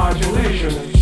modulation.